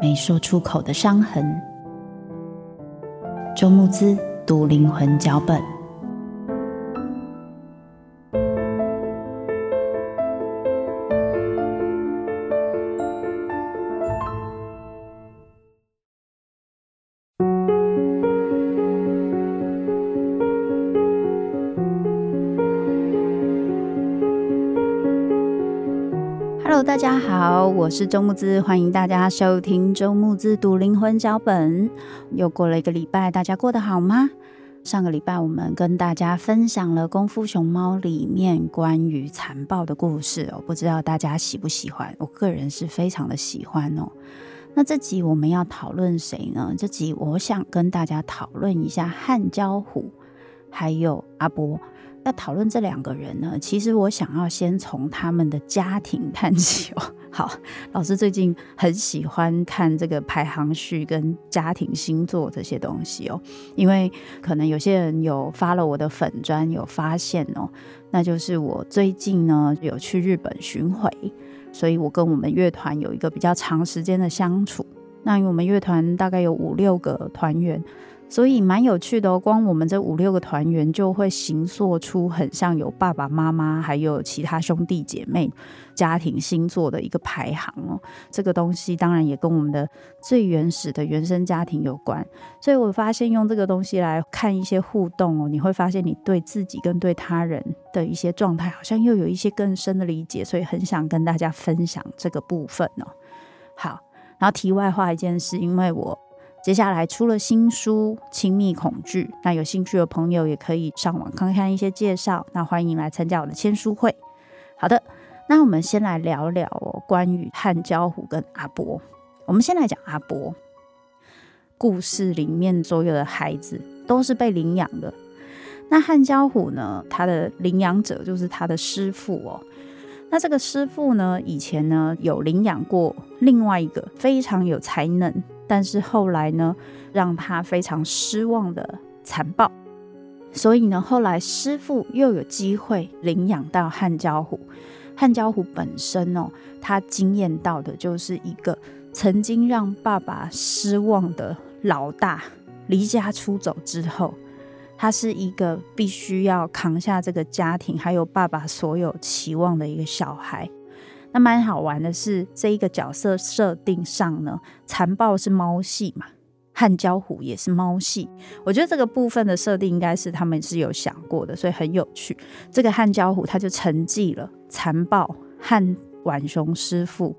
没说出口的伤痕。周慕姿。读灵魂脚本。大家好，我是周慕姿，欢迎大家收听周慕姿读灵魂脚本。又过了一个礼拜，大家过得好吗？上个礼拜我们跟大家分享了《功夫熊猫》里面关于残暴的故事哦，不知道大家喜不喜欢？我个人是非常的喜欢哦。那这集我们要讨论谁呢？这集我想跟大家讨论一下汉焦虎，还有阿波。要讨论这两个人呢，其实我想要先从他们的家庭谈起哦。好，老师最近很喜欢看这个排行序跟家庭星座这些东西哦，因为可能有些人有发了我的粉专，有发现哦，那就是我最近呢有去日本巡回，所以我跟我们乐团有一个比较长时间的相处。那因为我们乐团大概有五六个团员。所以蛮有趣的哦，光我们这五六个团员就会形塑出很像有爸爸妈妈，还有其他兄弟姐妹、家庭星座的一个排行哦。这个东西当然也跟我们的最原始的原生家庭有关。所以我发现用这个东西来看一些互动哦，你会发现你对自己跟对他人的一些状态，好像又有一些更深的理解。所以很想跟大家分享这个部分哦。好，然后题外话一件事，因为我。接下来出了新书《亲密恐惧》，那有兴趣的朋友也可以上网看看一些介绍。那欢迎来参加我的签书会。好的，那我们先来聊聊哦，关于汉焦虎跟阿波。我们先来讲阿波。故事里面所有的孩子都是被领养的。那汉焦虎呢，他的领养者就是他的师父哦。那这个师父呢，以前呢有领养过另外一个非常有才能。但是后来呢，让他非常失望的残暴，所以呢，后来师傅又有机会领养到汉交虎。汉交虎本身哦，他惊艳到的就是一个曾经让爸爸失望的老大离家出走之后，他是一个必须要扛下这个家庭还有爸爸所有期望的一个小孩。那蛮好玩的是，这一个角色设定上呢，残暴是猫系嘛，汉焦虎也是猫系。我觉得这个部分的设定应该是他们是有想过的，所以很有趣。这个汉焦虎他就承继了残暴和浣熊师傅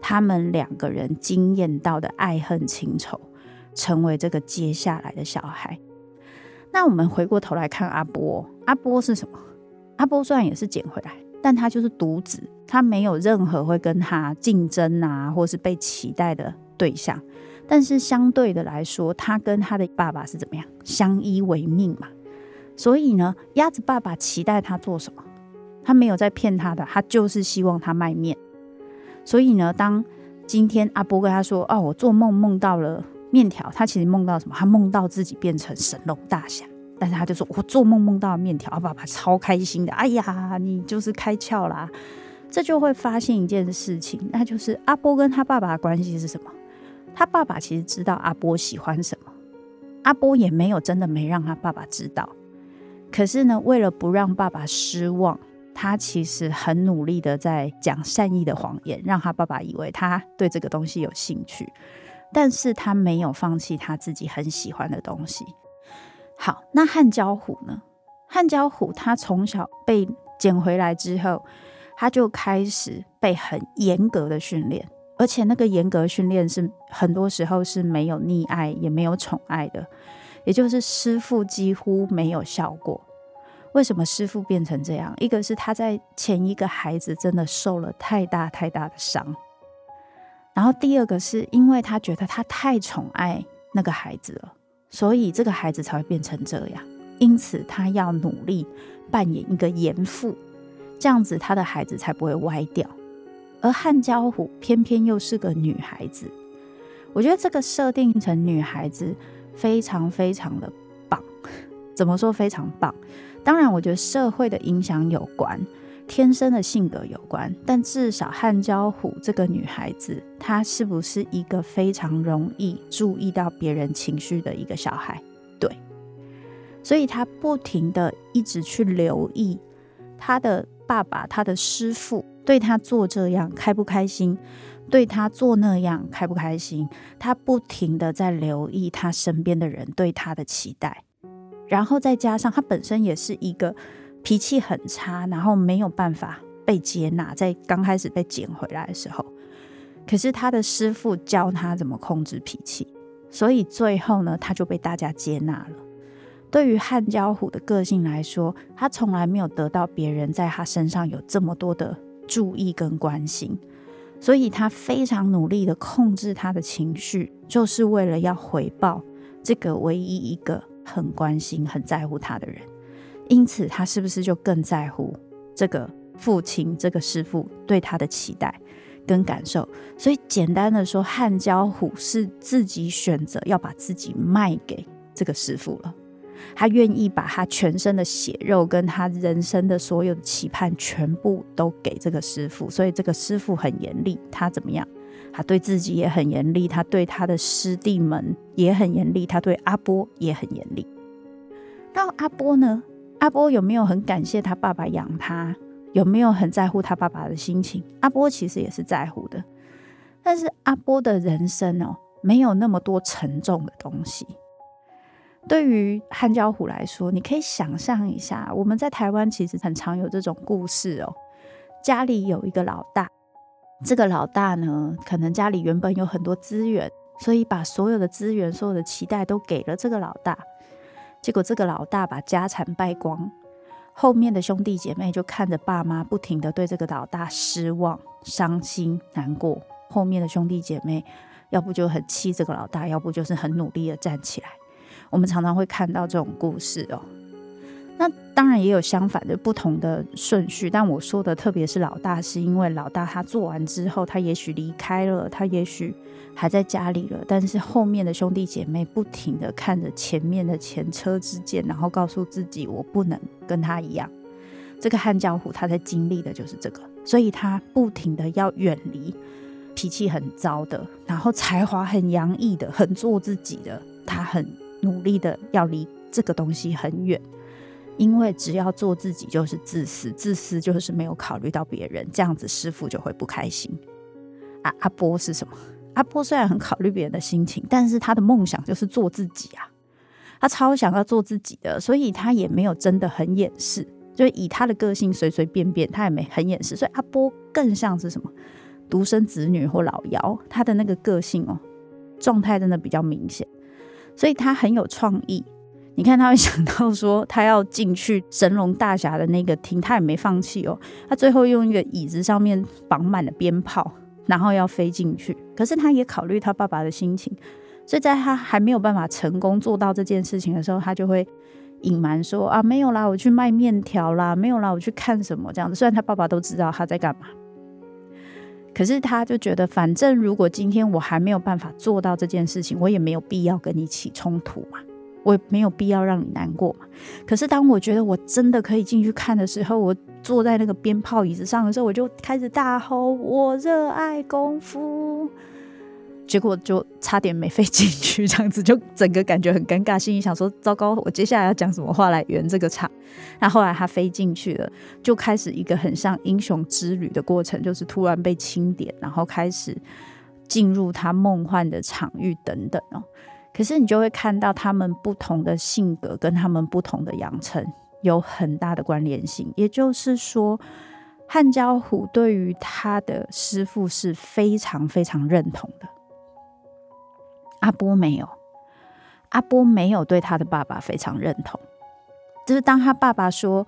他们两个人经验到的爱恨情仇，成为这个接下来的小孩。那我们回过头来看阿波，阿波是什么？阿波虽然也是捡回来。但他就是独子，他没有任何会跟他竞争啊，或是被期待的对象。但是相对的来说，他跟他的爸爸是怎么样？相依为命嘛。所以呢，鸭子爸爸期待他做什么？他没有在骗他的，他就是希望他卖面。所以呢，当今天阿波跟他说：“哦，我做梦梦到了面条，他其实梦到什么？他梦到自己变成神龙大侠，但是他就说：“我做梦梦到面条。”他爸爸超开心的，哎呀，你就是开窍啦！这就会发现一件事情，那就是阿波跟他爸爸的关系是什么？他爸爸其实知道阿波喜欢什么，阿波也没有真的没让他爸爸知道。可是呢，为了不让爸爸失望，他其实很努力的在讲善意的谎言，让他爸爸以为他对这个东西有兴趣。但是他没有放弃他自己很喜欢的东西。好，那汉焦虎呢？汉焦虎他从小被捡回来之后，他就开始被很严格的训练，而且那个严格训练是很多时候是没有溺爱也没有宠爱的，也就是师傅几乎没有笑过。为什么师傅变成这样？一个是他在前一个孩子真的受了太大太大的伤。然后第二个是因为他觉得他太宠爱那个孩子了，所以这个孩子才会变成这样。因此他要努力扮演一个严父，这样子他的孩子才不会歪掉。而汉娇虎偏偏又是个女孩子，我觉得这个设定成女孩子非常非常的棒。怎么说非常棒？当然，我觉得社会的影响有关。天生的性格有关，但至少汉娇虎这个女孩子，她是不是一个非常容易注意到别人情绪的一个小孩？对，所以她不停的一直去留意她的爸爸、她的师父对她做这样开不开心，对她做那样开不开心，她不停的在留意她身边的人对她的期待，然后再加上她本身也是一个。脾气很差，然后没有办法被接纳，在刚开始被捡回来的时候，可是他的师傅教他怎么控制脾气，所以最后呢，他就被大家接纳了。对于汉焦虎的个性来说，他从来没有得到别人在他身上有这么多的注意跟关心，所以他非常努力的控制他的情绪，就是为了要回报这个唯一一个很关心、很在乎他的人。因此，他是不是就更在乎这个父亲、这个师父对他的期待跟感受？所以，简单的说，汉交虎是自己选择要把自己卖给这个师父了。他愿意把他全身的血肉跟他人生的所有的期盼全部都给这个师父。所以，这个师父很严厉，他怎么样？他对自己也很严厉，他对他的师弟们也很严厉，他对阿波也很严厉。那阿波呢？阿波有没有很感谢他爸爸养他？有没有很在乎他爸爸的心情？阿波其实也是在乎的，但是阿波的人生哦，没有那么多沉重的东西。对于汉焦虎来说，你可以想象一下，我们在台湾其实很常有这种故事哦。家里有一个老大，这个老大呢，可能家里原本有很多资源，所以把所有的资源、所有的期待都给了这个老大。结果这个老大把家产败光，后面的兄弟姐妹就看着爸妈不停的对这个老大失望、伤心、难过。后面的兄弟姐妹要不就很气这个老大，要不就是很努力的站起来。我们常常会看到这种故事哦。那当然也有相反的不同的顺序，但我说的特别是老大，是因为老大他做完之后，他也许离开了，他也许还在家里了，但是后面的兄弟姐妹不停地看着前面的前车之鉴，然后告诉自己，我不能跟他一样。这个汉江虎他在经历的就是这个，所以他不停地要远离脾气很糟的，然后才华很洋溢的，很做自己的，他很努力的要离这个东西很远。因为只要做自己就是自私，自私就是没有考虑到别人，这样子师傅就会不开心。啊，阿波是什么？阿波虽然很考虑别人的心情，但是他的梦想就是做自己啊，他超想要做自己的，所以他也没有真的很掩饰，就以他的个性随随便便，他也没很掩饰，所以阿波更像是什么独生子女或老幺，他的那个个性哦，状态真的比较明显，所以他很有创意。你看，他会想到说，他要进去神龙大侠的那个厅，他也没放弃哦。他最后用一个椅子上面绑满了鞭炮，然后要飞进去。可是他也考虑他爸爸的心情，所以在他还没有办法成功做到这件事情的时候，他就会隐瞒说啊，没有啦，我去卖面条啦，没有啦，我去看什么这样子。虽然他爸爸都知道他在干嘛，可是他就觉得，反正如果今天我还没有办法做到这件事情，我也没有必要跟你起冲突嘛，我也没有必要让你难过嘛。可是当我觉得我真的可以进去看的时候，我坐在那个鞭炮椅子上的时候，我就开始大吼：“我热爱功夫。”结果就差点没飞进去，这样子就整个感觉很尴尬，心里想说：糟糕，我接下来要讲什么话来圆这个场？那后来他飞进去了，就开始一个很像英雄之旅的过程，就是突然被清点，然后开始进入他梦幻的场域等等哦。可是你就会看到他们不同的性格跟他们不同的养成有很大的关联性，也就是说，汉交虎对于他的师傅是非常非常认同的。阿波没有，阿波没有对他的爸爸非常认同。就是当他爸爸说：“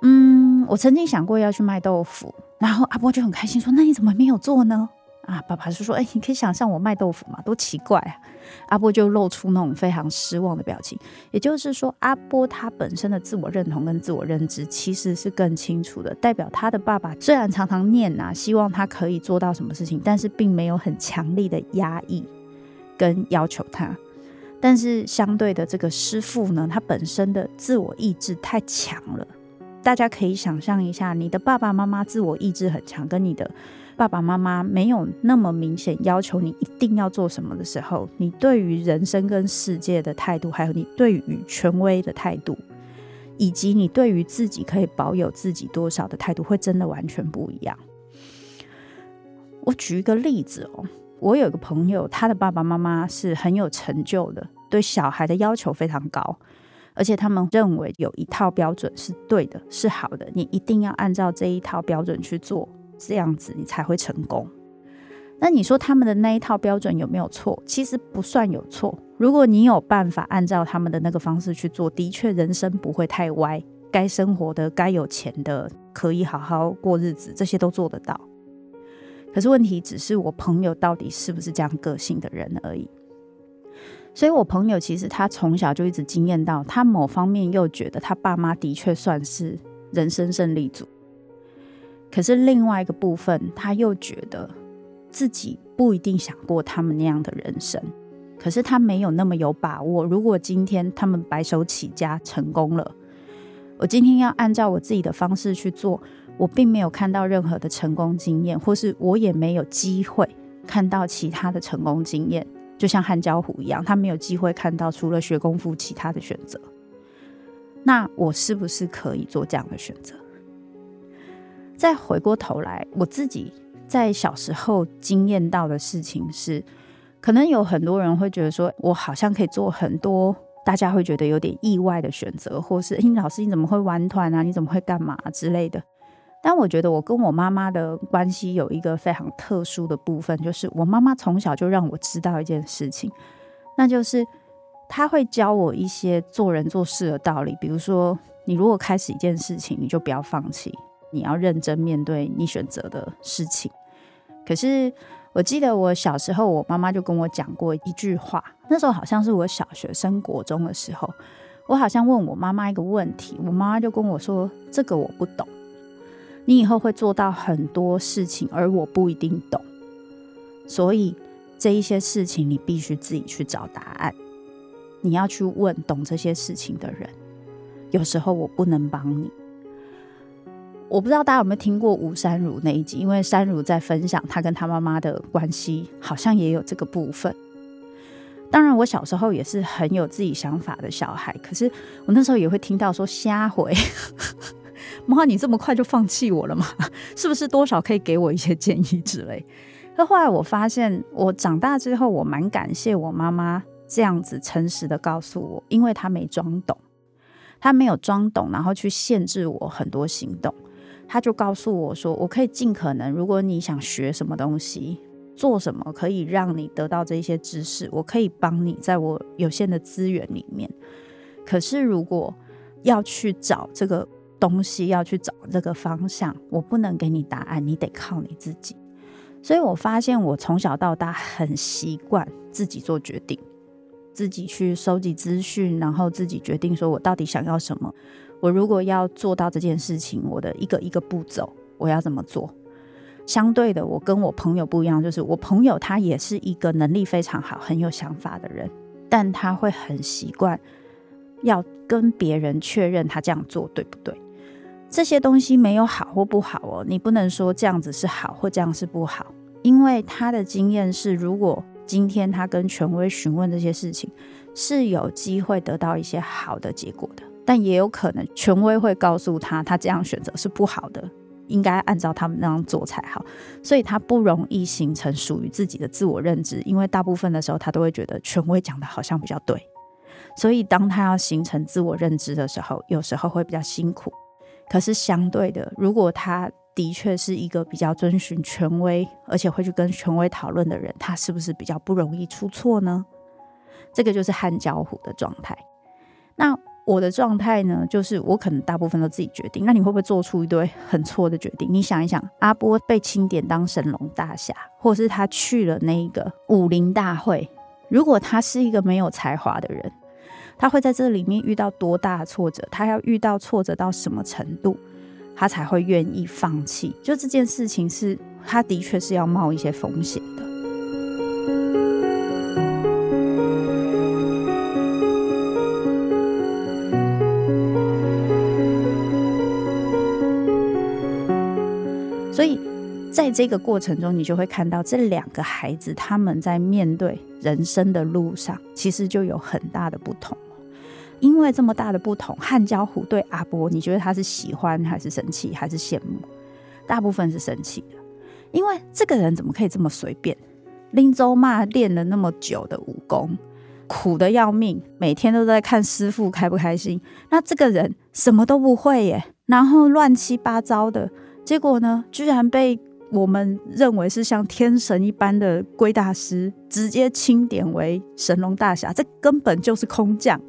嗯，我曾经想过要去卖豆腐。”然后阿波就很开心说：“那你怎么没有做呢？”啊，爸爸就说：“哎，你可以想象我卖豆腐嘛，多奇怪啊！”阿波就露出那种非常失望的表情。也就是说，阿波他本身的自我认同跟自我认知其实是更清楚的，代表他的爸爸虽然常常念啊，希望他可以做到什么事情，但是并没有很强力的压抑。跟要求他，但是相对的这个师傅呢，他本身的自我意志太强了。大家可以想象一下，你的爸爸妈妈自我意志很强，跟你的爸爸妈妈没有那么明显要求你一定要做什么的时候，你对于人生跟世界的态度，还有你对于权威的态度，以及你对于自己可以保有自己多少的态度，会真的完全不一样。我举一个例子哦。我有一个朋友，他的爸爸妈妈是很有成就的，对小孩的要求非常高，而且他们认为有一套标准是对的，是好的，你一定要按照这一套标准去做，这样子你才会成功。那你说他们的那一套标准有没有错？其实不算有错。如果你有办法按照他们的那个方式去做，的确人生不会太歪，该生活的、该有钱的，可以好好过日子，这些都做得到。可是问题只是我朋友到底是不是这样个性的人而已。所以我朋友其实他从小就一直经验到，他某方面又觉得他爸妈的确算是人生胜利组。可是另外一个部分，他又觉得自己不一定想过他们那样的人生。可是他没有那么有把握，如果今天他们白手起家成功了，我今天要按照我自己的方式去做。我并没有看到任何的成功经验，或是我也没有机会看到其他的成功经验，就像汉焦虎一样，他没有机会看到除了学功夫其他的选择。那我是不是可以做这样的选择？再回过头来，我自己在小时候经验到的事情是，可能有很多人会觉得说，我好像可以做很多大家会觉得有点意外的选择，或是，诶，老师你怎么会玩团啊？你怎么会干嘛之类的。但我觉得我跟我妈妈的关系有一个非常特殊的部分，就是我妈妈从小就让我知道一件事情，那就是她会教我一些做人做事的道理。比如说，你如果开始一件事情，你就不要放弃，你要认真面对你选择的事情。可是我记得我小时候，我妈妈就跟我讲过一句话，那时候好像是我小学升国中的时候，我好像问我妈妈一个问题，我妈妈就跟我说：“这个我不懂。”你以后会做到很多事情，而我不一定懂，所以这一些事情你必须自己去找答案。你要去问懂这些事情的人。有时候我不能帮你。我不知道大家有没有听过吴珊如那一集，因为珊如在分享她跟她妈妈的关系，好像也有这个部分。当然，我小时候也是很有自己想法的小孩，可是我那时候也会听到说瞎回。妈，你这么快就放弃我了吗？是不是多少可以给我一些建议之类？可后来我发现，我长大之后，我蛮感谢我妈妈这样子诚实的告诉我，因为她没装懂，她没有装懂，然后去限制我很多行动。他就告诉我说，我可以尽可能，如果你想学什么东西，做什么可以让你得到这些知识，我可以帮你，在我有限的资源里面。可是如果要去找这个。东西要去找这个方向，我不能给你答案，你得靠你自己。所以我发现我从小到大很习惯自己做决定，自己去收集资讯，然后自己决定说我到底想要什么。我如果要做到这件事情，我的一个一个步骤我要怎么做？相对的，我跟我朋友不一样，就是我朋友他也是一个能力非常好、很有想法的人，但他会很习惯要跟别人确认他这样做对不对。这些东西没有好或不好哦，你不能说这样子是好或这样是不好，因为他的经验是，如果今天他跟权威询问这些事情，是有机会得到一些好的结果的，但也有可能权威会告诉他，他这样选择是不好的，应该按照他们那样做才好，所以他不容易形成属于自己的自我认知，因为大部分的时候他都会觉得权威讲的好像比较对，所以当他要形成自我认知的时候，有时候会比较辛苦。可是相对的，如果他的确是一个比较遵循权威，而且会去跟权威讨论的人，他是不是比较不容易出错呢？这个就是汉交虎的状态。那我的状态呢，就是我可能大部分都自己决定。那你会不会做出一堆很错的决定？你想一想，阿波被钦点当神龙大侠，或是他去了那个武林大会，如果他是一个没有才华的人。他会在这里面遇到多大的挫折？他要遇到挫折到什么程度，他才会愿意放弃？就这件事情是，他的确是要冒一些风险的。这个过程中，你就会看到这两个孩子他们在面对人生的路上，其实就有很大的不同。因为这么大的不同，汉交虎对阿波，你觉得他是喜欢还是生气还是羡慕？大部分是生气的，因为这个人怎么可以这么随便？林州骂练了那么久的武功，苦得要命，每天都在看师傅开不开心。那这个人什么都不会耶，然后乱七八糟的，结果呢，居然被我们认为是像天神一般的龟大师直接钦点为神龙大侠，这根本就是空降。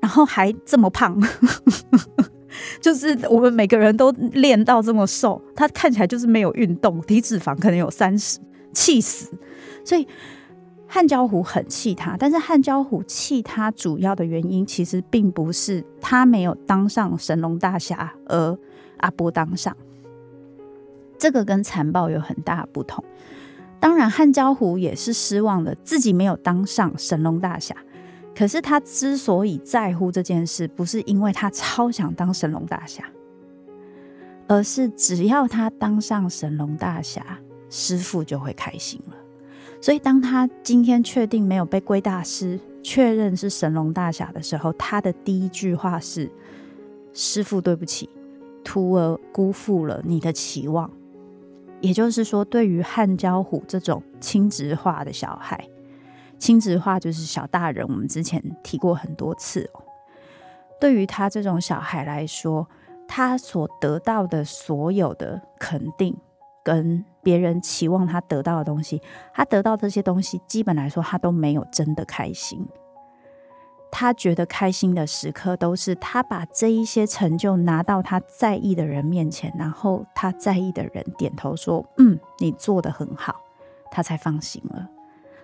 然后还这么胖，就是我们每个人都练到这么瘦，他看起来就是没有运动，体脂肪可能有三十，气死。所以汉交虎很气他，但是汉交虎气他主要的原因其实并不是他没有当上神龙大侠，而阿波当上，这个跟残暴有很大不同。当然，汉交虎也是失望的，自己没有当上神龙大侠。可是他之所以在乎这件事，不是因为他超想当神龙大侠，而是只要他当上神龙大侠，师傅就会开心了。所以当他今天确定没有被龟大师确认是神龙大侠的时候，他的第一句话是：“师傅，对不起，徒儿辜负了你的期望。”也就是说，对于汉交虎这种亲职化的小孩。亲职化就是小大人，我们之前提过很多次哦。对于他这种小孩来说，他所得到的所有的肯定，跟别人期望他得到的东西，他得到这些东西，基本来说他都没有真的开心。他觉得开心的时刻，都是他把这一些成就拿到他在意的人面前，然后他在意的人点头说：“嗯，你做得很好”，他才放心了。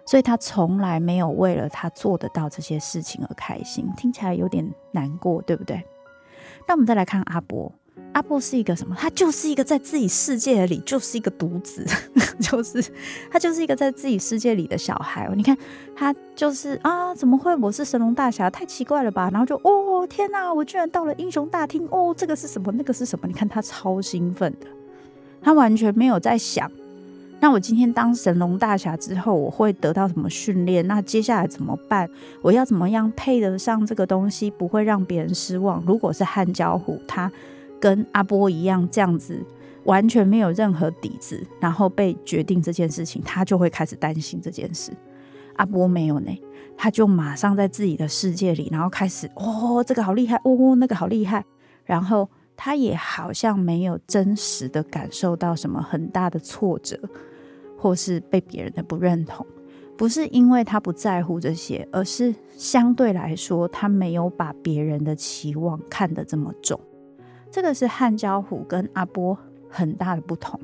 所以他从来没有为了他做得到这些事情而开心，听起来有点难过，对不对？那我们再来看阿伯，阿布是一个什么？他就是一个在自己世界里就是一个独子，就是他就是一个在自己世界里的小孩。你看他就是啊，怎么会？我是神龙大侠，太奇怪了吧？然后就哦，天哪，我居然到了英雄大厅哦，这个是什么？那个是什么？你看他超兴奋的，他完全没有在想。那我今天当神龙大侠之后，我会得到什么训练？那接下来怎么办？我要怎么样配得上这个东西，不会让别人失望？如果是汉交虎，他跟阿波一样这样子，完全没有任何底子，然后被决定这件事情，他就会开始担心这件事。阿波没有呢，他就马上在自己的世界里，然后开始哦，这个好厉害，哦，那个好厉害，然后他也好像没有真实的感受到什么很大的挫折。或是被别人的不认同，不是因为他不在乎这些，而是相对来说，他没有把别人的期望看得这么重。这个是汉交虎跟阿波很大的不同。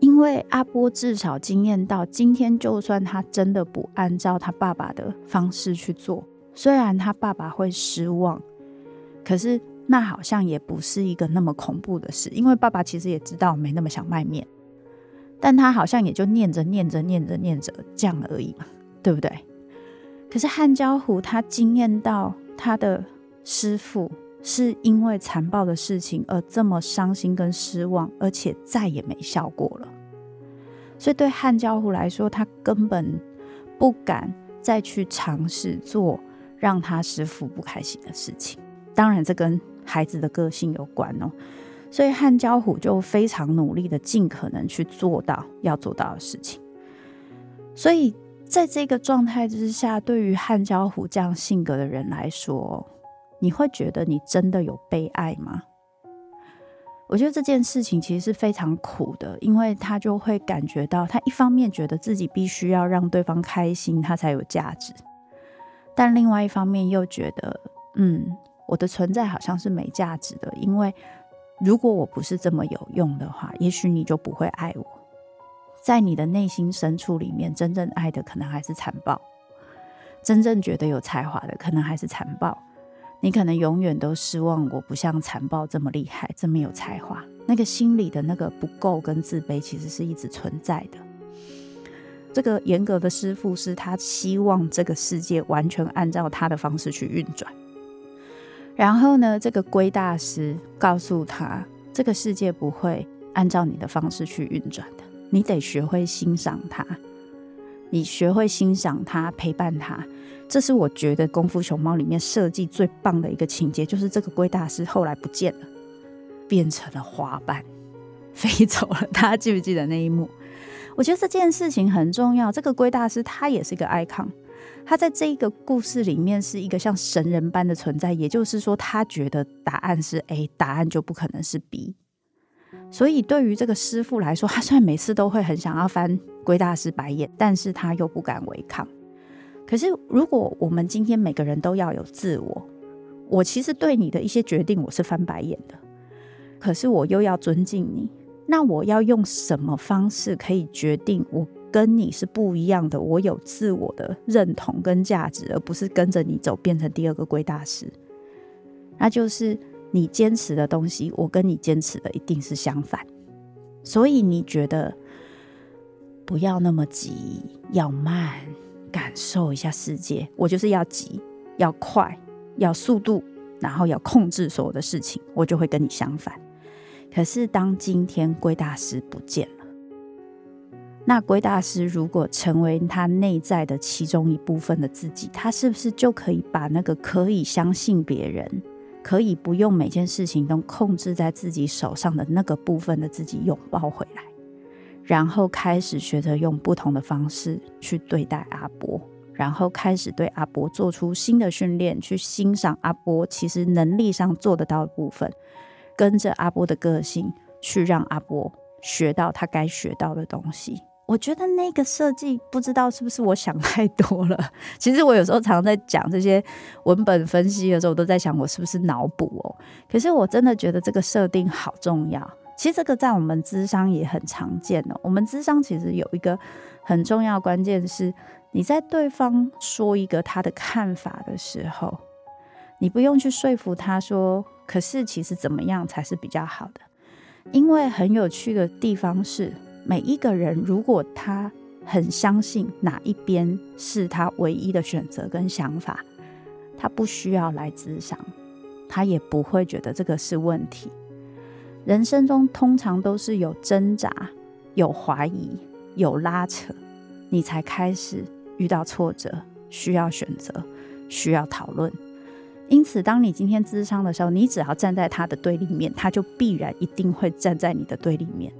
因为阿波至少经验到，今天就算他真的不按照他爸爸的方式去做，虽然他爸爸会失望，可是那好像也不是一个那么恐怖的事，因为爸爸其实也知道没那么想卖面，但他好像也就念着念着念着念着这样而已嘛，对不对？可是汉交虎他经验到他的师父是因为残暴的事情而这么伤心跟失望，而且再也没笑过了，所以对汉焦狐来说，他根本不敢再去尝试做让他师父不开心的事情。当然，这跟孩子的个性有关哦，所以汉焦狐就非常努力的尽可能去做到要做到的事情。所以，在这个状态之下，对于汉焦狐这样性格的人来说，你会觉得你真的有被爱吗？我觉得这件事情其实是非常苦的，因为他就会感觉到，他一方面觉得自己必须要让对方开心，他才有价值，但另外一方面又觉得，嗯。我的存在好像是没价值的，因为如果我不是这么有用的话，也许你就不会爱我。在你的内心深处里面，真正爱的可能还是残暴，真正觉得有才华的可能还是残暴。你可能永远都失望，我不像残暴这么厉害，这么有才华。那个心里的那个不够跟自卑，其实是一直存在的。这个严格的师傅是他希望这个世界完全按照他的方式去运转。然后呢，这个龟大师告诉他，这个世界不会按照你的方式去运转的，你得学会欣赏他，你学会欣赏他，陪伴他。这是我觉得《功夫熊猫》里面设计最棒的一个情节，就是这个龟大师后来不见了，变成了花瓣，飞走了。大家记不记得那一幕？我觉得这件事情很重要。这个龟大师他也是一个 icon。他在这一个故事里面是一个像神人般的存在，也就是说，他觉得答案是 A，答案就不可能是 B。所以对于这个师傅来说，他虽然每次都会很想要翻龟大师白眼，但是他又不敢违抗。可是如果我们今天每个人都要有自我，我其实对你的一些决定我是翻白眼的，可是我又要尊敬你，那我要用什么方式可以决定我？跟你是不一样的，我有自我的认同跟价值，而不是跟着你走变成第二个龟大师。那就是你坚持的东西，我跟你坚持的一定是相反。所以你觉得不要那么急，要慢，感受一下世界。我就是要急，要快，要速度，然后要控制所有的事情，我就会跟你相反。可是当今天龟大师不见了。那龟大师如果成为他内在的其中一部分的自己，他是不是就可以把那个可以相信别人，可以不用每件事情都控制在自己手上的那个部分的自己拥抱回来，然后开始学着用不同的方式去对待阿波，然后开始对阿波做出新的训练，去欣赏阿波其实能力上做得到的部分，跟着阿波的个性去让阿波学到他该学到的东西。我觉得那个设计不知道是不是我想太多了。其实我有时候常常在讲这些文本分析的时候，我都在想我是不是脑补哦。可是我真的觉得这个设定好重要。其实这个在我们智商也很常见哦。我们智商其实有一个很重要关键是，你在对方说一个他的看法的时候，你不用去说服他说，可是其实怎么样才是比较好的？因为很有趣的地方是。每一个人，如果他很相信哪一边是他唯一的选择跟想法，他不需要来咨商，他也不会觉得这个是问题。人生中通常都是有挣扎、有怀疑、有拉扯，你才开始遇到挫折，需要选择，需要讨论。因此，当你今天咨商的时候，你只要站在他的对立面，他就必然一定会站在你的对立面。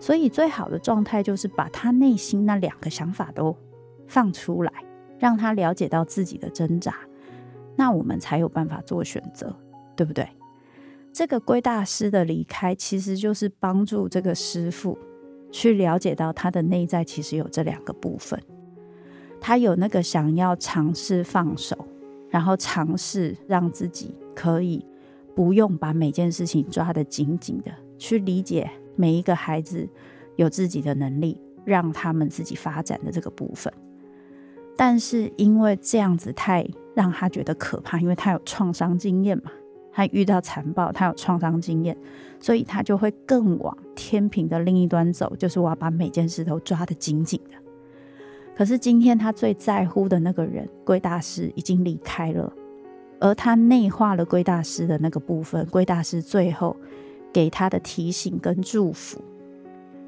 所以，最好的状态就是把他内心那两个想法都放出来，让他了解到自己的挣扎，那我们才有办法做选择，对不对？这个龟大师的离开，其实就是帮助这个师傅去了解到他的内在其实有这两个部分，他有那个想要尝试放手，然后尝试让自己可以不用把每件事情抓得紧紧的，去理解。每一个孩子有自己的能力，让他们自己发展的这个部分，但是因为这样子太让他觉得可怕，因为他有创伤经验嘛，他遇到残暴，他有创伤经验，所以他就会更往天平的另一端走，就是我要把每件事都抓得紧紧的。可是今天他最在乎的那个人，龟大师已经离开了，而他内化了龟大师的那个部分，龟大师最后给他的提醒跟祝福，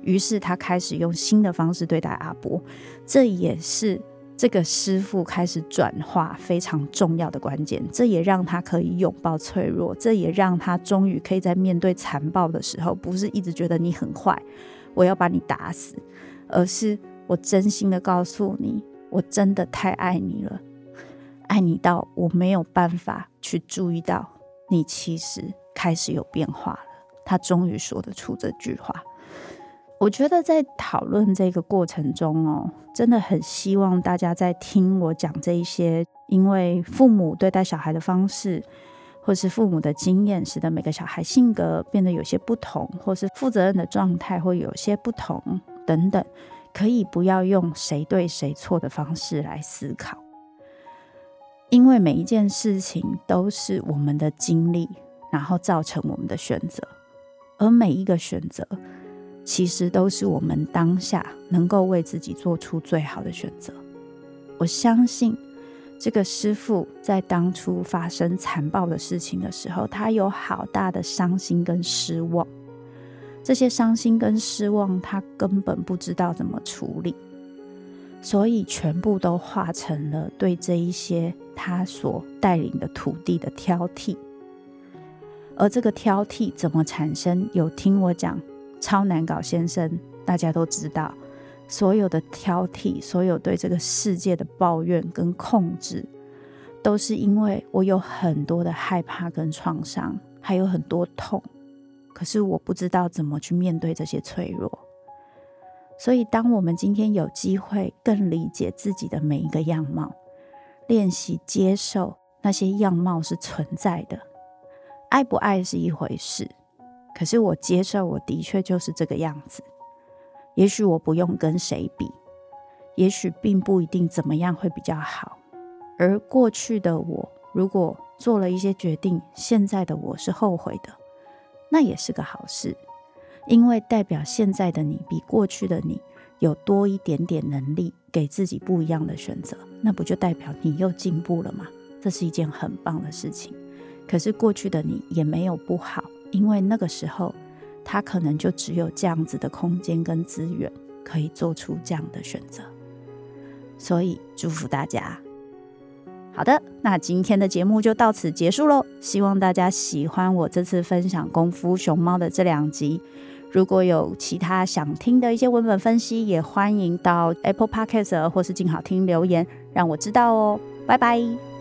于是他开始用新的方式对待阿波，这也是。这个师傅开始转化非常重要的关键，这也让他可以拥抱脆弱，这也让他终于可以在面对残暴的时候，不是一直觉得你很坏，我要把你打死，而是我真心的告诉你，我真的太爱你了，爱你到我没有办法去注意到你其实开始有变化了。他终于说得出这句话。我觉得在讨论这个过程中哦，真的很希望大家在听我讲这一些，因为父母对待小孩的方式，或是父母的经验，使得每个小孩性格变得有些不同，或是负责任的状态会有些不同等等，可以不要用谁对谁错的方式来思考，因为每一件事情都是我们的经历，然后造成我们的选择，而每一个选择。其实都是我们当下能够为自己做出最好的选择。我相信这个师傅在当初发生残暴的事情的时候，他有好大的伤心跟失望。这些伤心跟失望，他根本不知道怎么处理，所以全部都化成了对这一些他所带领的徒弟的挑剔。而这个挑剔怎么产生？有听我讲。超难搞先生，大家都知道，所有的挑剔，所有对这个世界的抱怨跟控制，都是因为我有很多的害怕跟创伤，还有很多痛，可是我不知道怎么去面对这些脆弱。所以，当我们今天有机会更理解自己的每一个样貌，练习接受那些样貌是存在的，爱不爱是一回事。可是我接受，我的确就是这个样子。也许我不用跟谁比，也许并不一定怎么样会比较好。而过去的我，如果做了一些决定，现在的我是后悔的，那也是个好事，因为代表现在的你比过去的你有多一点点能力，给自己不一样的选择，那不就代表你又进步了吗？这是一件很棒的事情。可是过去的你也没有不好。因为那个时候，他可能就只有这样子的空间跟资源，可以做出这样的选择。所以祝福大家。好的，那今天的节目就到此结束喽。希望大家喜欢我这次分享《功夫熊猫》的这两集。如果有其他想听的一些文本分析，也欢迎到 Apple Podcast 或是静好听留言，让我知道哦。拜拜。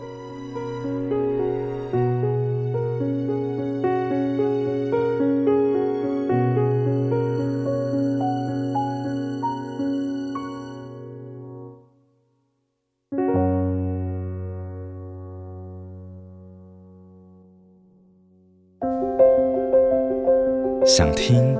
想听、